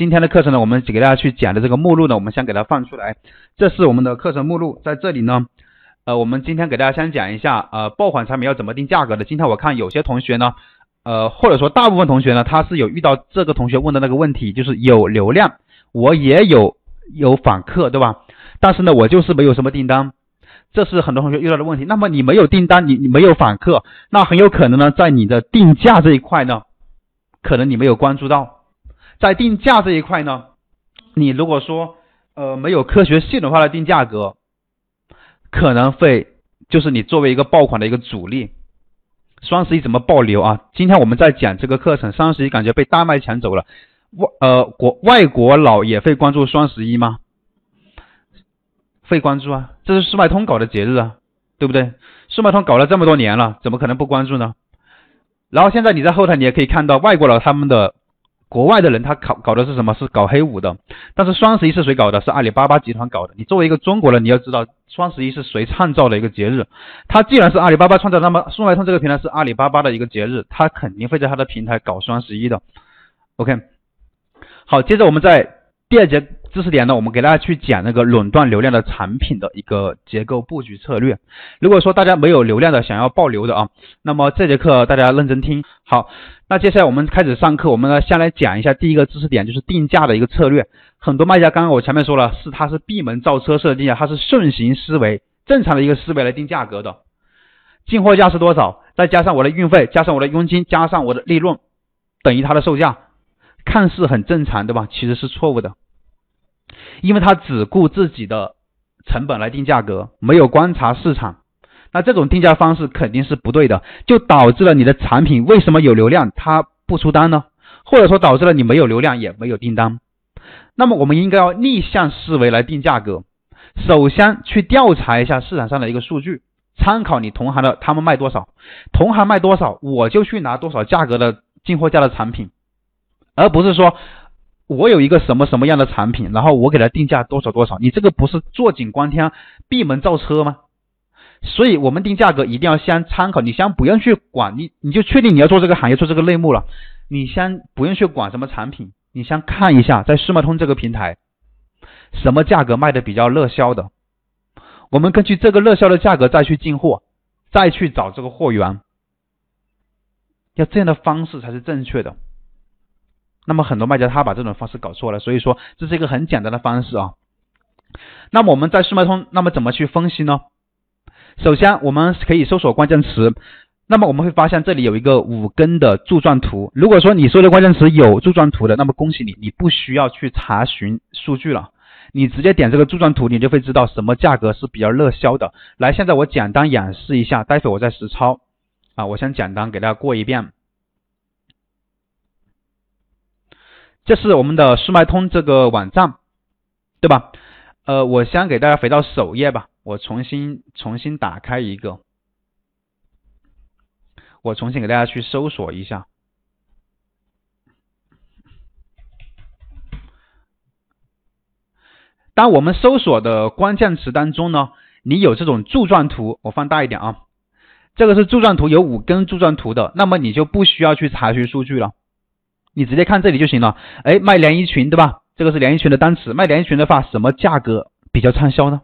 今天的课程呢，我们给大家去讲的这个目录呢，我们先给它放出来。这是我们的课程目录，在这里呢，呃，我们今天给大家先讲一下，呃，爆款产品要怎么定价格的。今天我看有些同学呢，呃，或者说大部分同学呢，他是有遇到这个同学问的那个问题，就是有流量，我也有有访客，对吧？但是呢，我就是没有什么订单。这是很多同学遇到的问题。那么你没有订单，你你没有访客，那很有可能呢，在你的定价这一块呢，可能你没有关注到，在定价这一块呢，你如果说呃没有科学系统化的定价格，可能会就是你作为一个爆款的一个主力。双十一怎么爆流啊？今天我们在讲这个课程，双十一感觉被大麦抢走了。外呃国外国佬也会关注双十一吗？会关注啊，这是速卖通搞的节日啊，对不对？速卖通搞了这么多年了，怎么可能不关注呢？然后现在你在后台你也可以看到，外国佬他们的国外的人他搞搞的是什么？是搞黑五的。但是双十一是谁搞的？是阿里巴巴集团搞的。你作为一个中国人，你要知道双十一是谁创造的一个节日。他既然是阿里巴巴创造，那么速卖通这个平台是阿里巴巴的一个节日，他肯定会在他的平台搞双十一的。OK，好，接着我们在第二节。知识点呢，我们给大家去讲那个垄断流量的产品的一个结构布局策略。如果说大家没有流量的，想要爆流的啊，那么这节课大家认真听好。那接下来我们开始上课，我们呢先来讲一下第一个知识点，就是定价的一个策略。很多卖家刚刚我前面说了，是他是闭门造车式的定价，他是顺行思维，正常的一个思维来定价格的。进货价是多少？再加上我的运费，加上我的佣金，加上我的利润，等于它的售价，看似很正常，对吧？其实是错误的。因为他只顾自己的成本来定价格，没有观察市场，那这种定价方式肯定是不对的，就导致了你的产品为什么有流量它不出单呢？或者说导致了你没有流量也没有订单。那么我们应该要逆向思维来定价格，首先去调查一下市场上的一个数据，参考你同行的他们卖多少，同行卖多少我就去拿多少价格的进货价的产品，而不是说。我有一个什么什么样的产品，然后我给他定价多少多少，你这个不是坐井观天、闭门造车吗？所以，我们定价格一定要先参考，你先不用去管你，你就确定你要做这个行业、做这个类目了，你先不用去管什么产品，你先看一下在世贸通这个平台，什么价格卖的比较热销的，我们根据这个热销的价格再去进货，再去找这个货源，要这样的方式才是正确的。那么很多卖家他把这种方式搞错了，所以说这是一个很简单的方式啊。那么我们在速卖通，那么怎么去分析呢？首先我们可以搜索关键词，那么我们会发现这里有一个五根的柱状图。如果说你搜的关键词有柱状图的，那么恭喜你，你不需要去查询数据了，你直接点这个柱状图，你就会知道什么价格是比较热销的。来，现在我简单演示一下，待会我再实操啊，我先简单给大家过一遍。这是我们的速卖通这个网站，对吧？呃，我先给大家回到首页吧，我重新重新打开一个，我重新给大家去搜索一下。当我们搜索的关键词当中呢，你有这种柱状图，我放大一点啊，这个是柱状图，有五根柱状图的，那么你就不需要去查询数据了。你直接看这里就行了。哎，卖连衣裙对吧？这个是连衣裙的单词。卖连衣裙的话，什么价格比较畅销呢？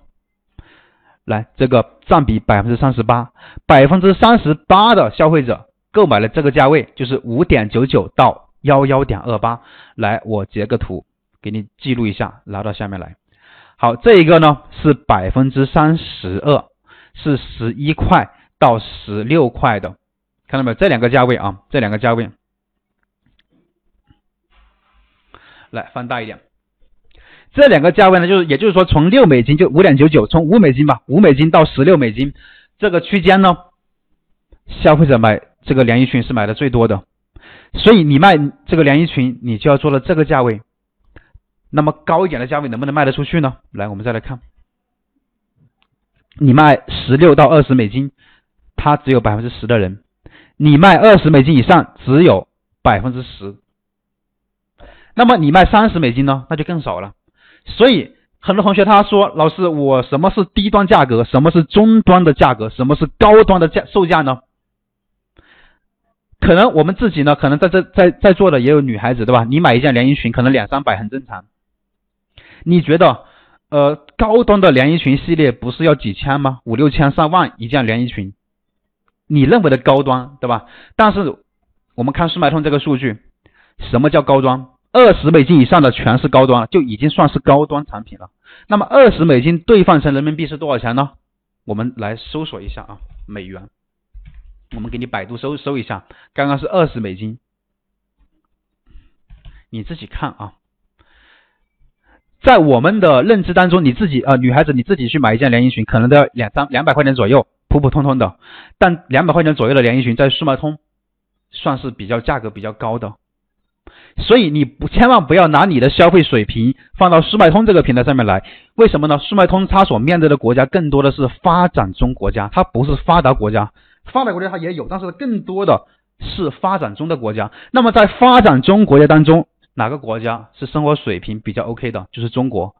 来，这个占比百分之三十八，百分之三十八的消费者购买了这个价位，就是五点九九到幺幺点二八。来，我截个图给你记录一下，拿到下面来。好，这一个呢是百分之三十二，是十一块到十六块的，看到没有？这两个价位啊，这两个价位。来放大一点，这两个价位呢，就是也就是说，从六美金就五点九九，从五美金吧，五美金到十六美金这个区间呢，消费者买这个连衣裙是买的最多的，所以你卖这个连衣裙，你就要做到这个价位。那么高一点的价位能不能卖得出去呢？来，我们再来看，你卖十六到二十美金，它只有百分之十的人；你卖二十美金以上，只有百分之十。那么你卖三十美金呢，那就更少了。所以很多同学他说，老师，我什么是低端价格？什么是中端的价格？什么是高端的价售价呢？可能我们自己呢，可能在这在在座的也有女孩子，对吧？你买一件连衣裙，可能两三百很正常。你觉得，呃，高端的连衣裙系列不是要几千吗？五六千、上万一件连衣裙，你认为的高端，对吧？但是我们看速卖通这个数据，什么叫高端？二十美金以上的全是高端，就已经算是高端产品了。那么二十美金兑换成人民币是多少钱呢？我们来搜索一下啊，美元。我们给你百度搜搜一下，刚刚是二十美金，你自己看啊。在我们的认知当中，你自己啊，女孩子你自己去买一件连衣裙，可能都要两三两百块钱左右，普普通通的。但两百块钱左右的连衣裙，在速卖通算是比较价格比较高的。所以你不千万不要拿你的消费水平放到速卖通这个平台上面来，为什么呢？速卖通它所面对的国家更多的是发展中国家，它不是发达国家。发达国家它也有，但是更多的是发展中的国家。那么在发展中国家当中，哪个国家是生活水平比较 OK 的？就是中国。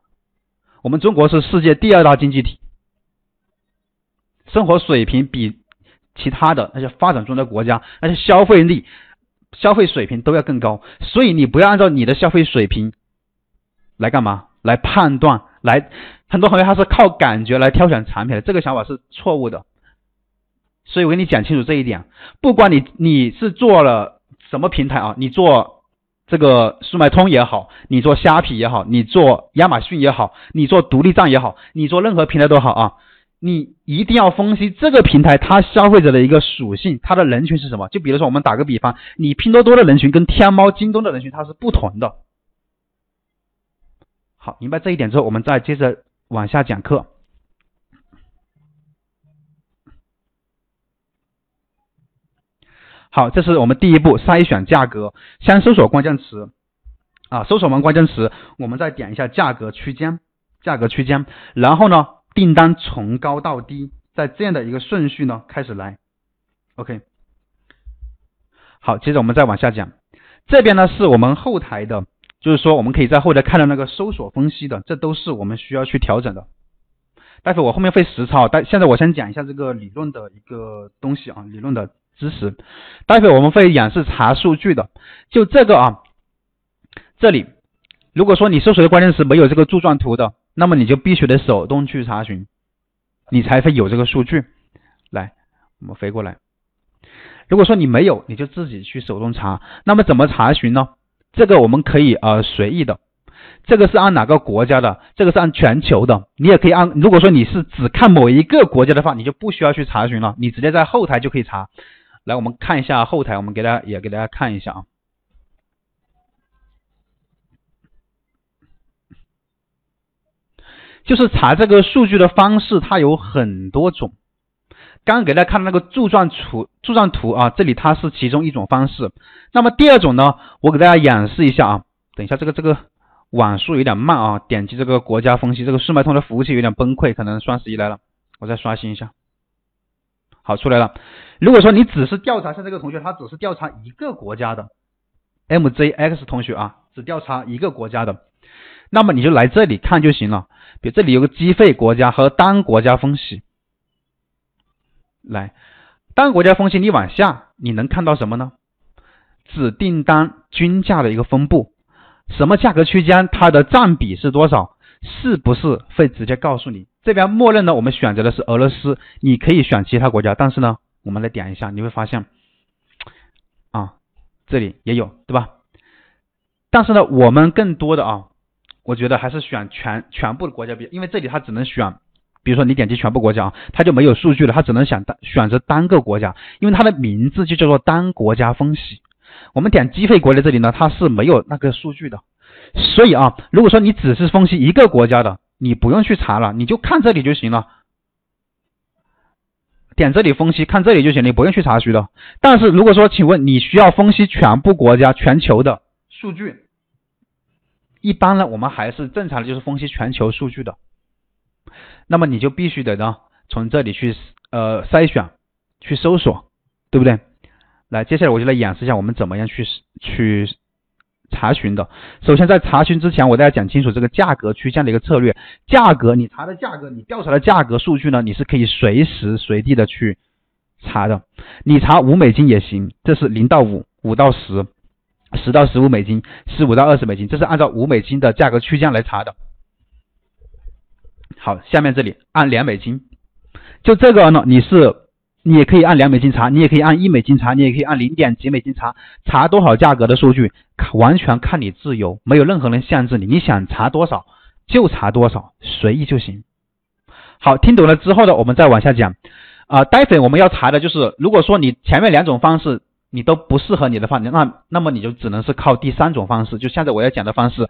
我们中国是世界第二大经济体，生活水平比其他的那些发展中的国家那些消费力、消费水平都要更高。所以你不要按照你的消费水平来干嘛？来判断？来，很多同学他是靠感觉来挑选产品的，这个想法是错误的。所以我跟你讲清楚这一点，不管你你是做了什么平台啊，你做这个速卖通也好，你做虾皮也好，你做亚马逊也好，你做独立站也好，你做任何平台都好啊，你一定要分析这个平台它消费者的一个属性，它的人群是什么？就比如说我们打个比方，你拼多多的人群跟天猫、京东的人群它是不同的。好，明白这一点之后，我们再接着往下讲课。好，这是我们第一步筛选价格，先搜索关键词啊，搜索完关键词，我们再点一下价格区间，价格区间，然后呢，订单从高到低，在这样的一个顺序呢开始来，OK。好，接着我们再往下讲，这边呢是我们后台的，就是说我们可以在后台看到那个搜索分析的，这都是我们需要去调整的。待会我后面会实操，但现在我先讲一下这个理论的一个东西啊，理论的。知识，待会我们会演示查数据的。就这个啊，这里如果说你搜索的关键词没有这个柱状图的，那么你就必须得手动去查询，你才会有这个数据。来，我们飞过来。如果说你没有，你就自己去手动查。那么怎么查询呢？这个我们可以呃随意的。这个是按哪个国家的？这个是按全球的。你也可以按，如果说你是只看某一个国家的话，你就不需要去查询了，你直接在后台就可以查。来，我们看一下后台，我们给大家也给大家看一下啊，就是查这个数据的方式，它有很多种。刚刚给大家看那个柱状图，柱状图啊，这里它是其中一种方式。那么第二种呢，我给大家演示一下啊。等一下，这个这个网速有点慢啊，点击这个国家分析，这个速卖通的服务器有点崩溃，可能双十一来了，我再刷新一下。好，出来了。如果说你只是调查像这个同学，他只是调查一个国家的，MJX 同学啊，只调查一个国家的，那么你就来这里看就行了。比如这里有个计费国家和单国家分析，来单国家分析，你往下你能看到什么呢？指订单均价的一个分布，什么价格区间它的占比是多少？是不是会直接告诉你？这边默认呢，我们选择的是俄罗斯，你可以选其他国家，但是呢，我们来点一下，你会发现，啊，这里也有，对吧？但是呢，我们更多的啊，我觉得还是选全全部的国家比，因为这里它只能选，比如说你点击全部国家，它就没有数据了，它只能选单选择单个国家，因为它的名字就叫做单国家分析。我们点计费国的这里呢，它是没有那个数据的，所以啊，如果说你只是分析一个国家的。你不用去查了，你就看这里就行了。点这里分析，看这里就行，你不用去查询的。但是如果说，请问你需要分析全部国家、全球的数据，一般呢，我们还是正常的，就是分析全球数据的。那么你就必须得呢，从这里去呃筛选、去搜索，对不对？来，接下来我就来演示一下我们怎么样去去。查询的，首先在查询之前，我大家讲清楚这个价格区间的一个策略。价格，你查的价格，你调查的价格数据呢，你是可以随时随地的去查的，你查五美金也行，这是零到五，五到十，十到十五美金，十五到二十美金，这是按照五美金的价格区间来查的。好，下面这里按两美金，就这个呢，你是你也可以按两美金查，你也可以按一美金查，你也可以按零点几美金查，查多少价格的数据，完全看你自由，没有任何人限制你，你想查多少就查多少，随意就行。好，听懂了之后呢，我们再往下讲。啊，待会我们要查的就是，如果说你前面两种方式你都不适合你的话，那那么你就只能是靠第三种方式，就现在我要讲的方式。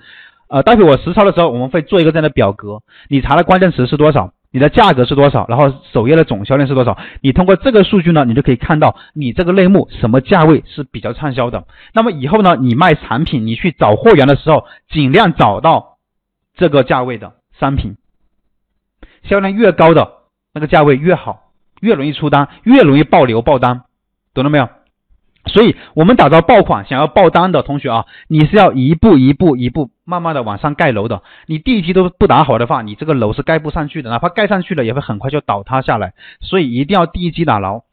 呃，待会我实操的时候，我们会做一个这样的表格，你查的关键词是多少，你的价格是多少，然后首页的总销量是多少，你通过这个数据呢，你就可以看到你这个类目什么价位是比较畅销的。那么以后呢，你卖产品，你去找货源的时候，尽量找到这个价位的商品，销量越高的那个价位越好。越容易出单，越容易爆流爆单，懂了没有？所以，我们打造爆款想要爆单的同学啊，你是要一步一步一步慢慢的往上盖楼的。你第一期都不打好的话，你这个楼是盖不上去的，哪怕盖上去了，也会很快就倒塌下来。所以，一定要第一期打牢。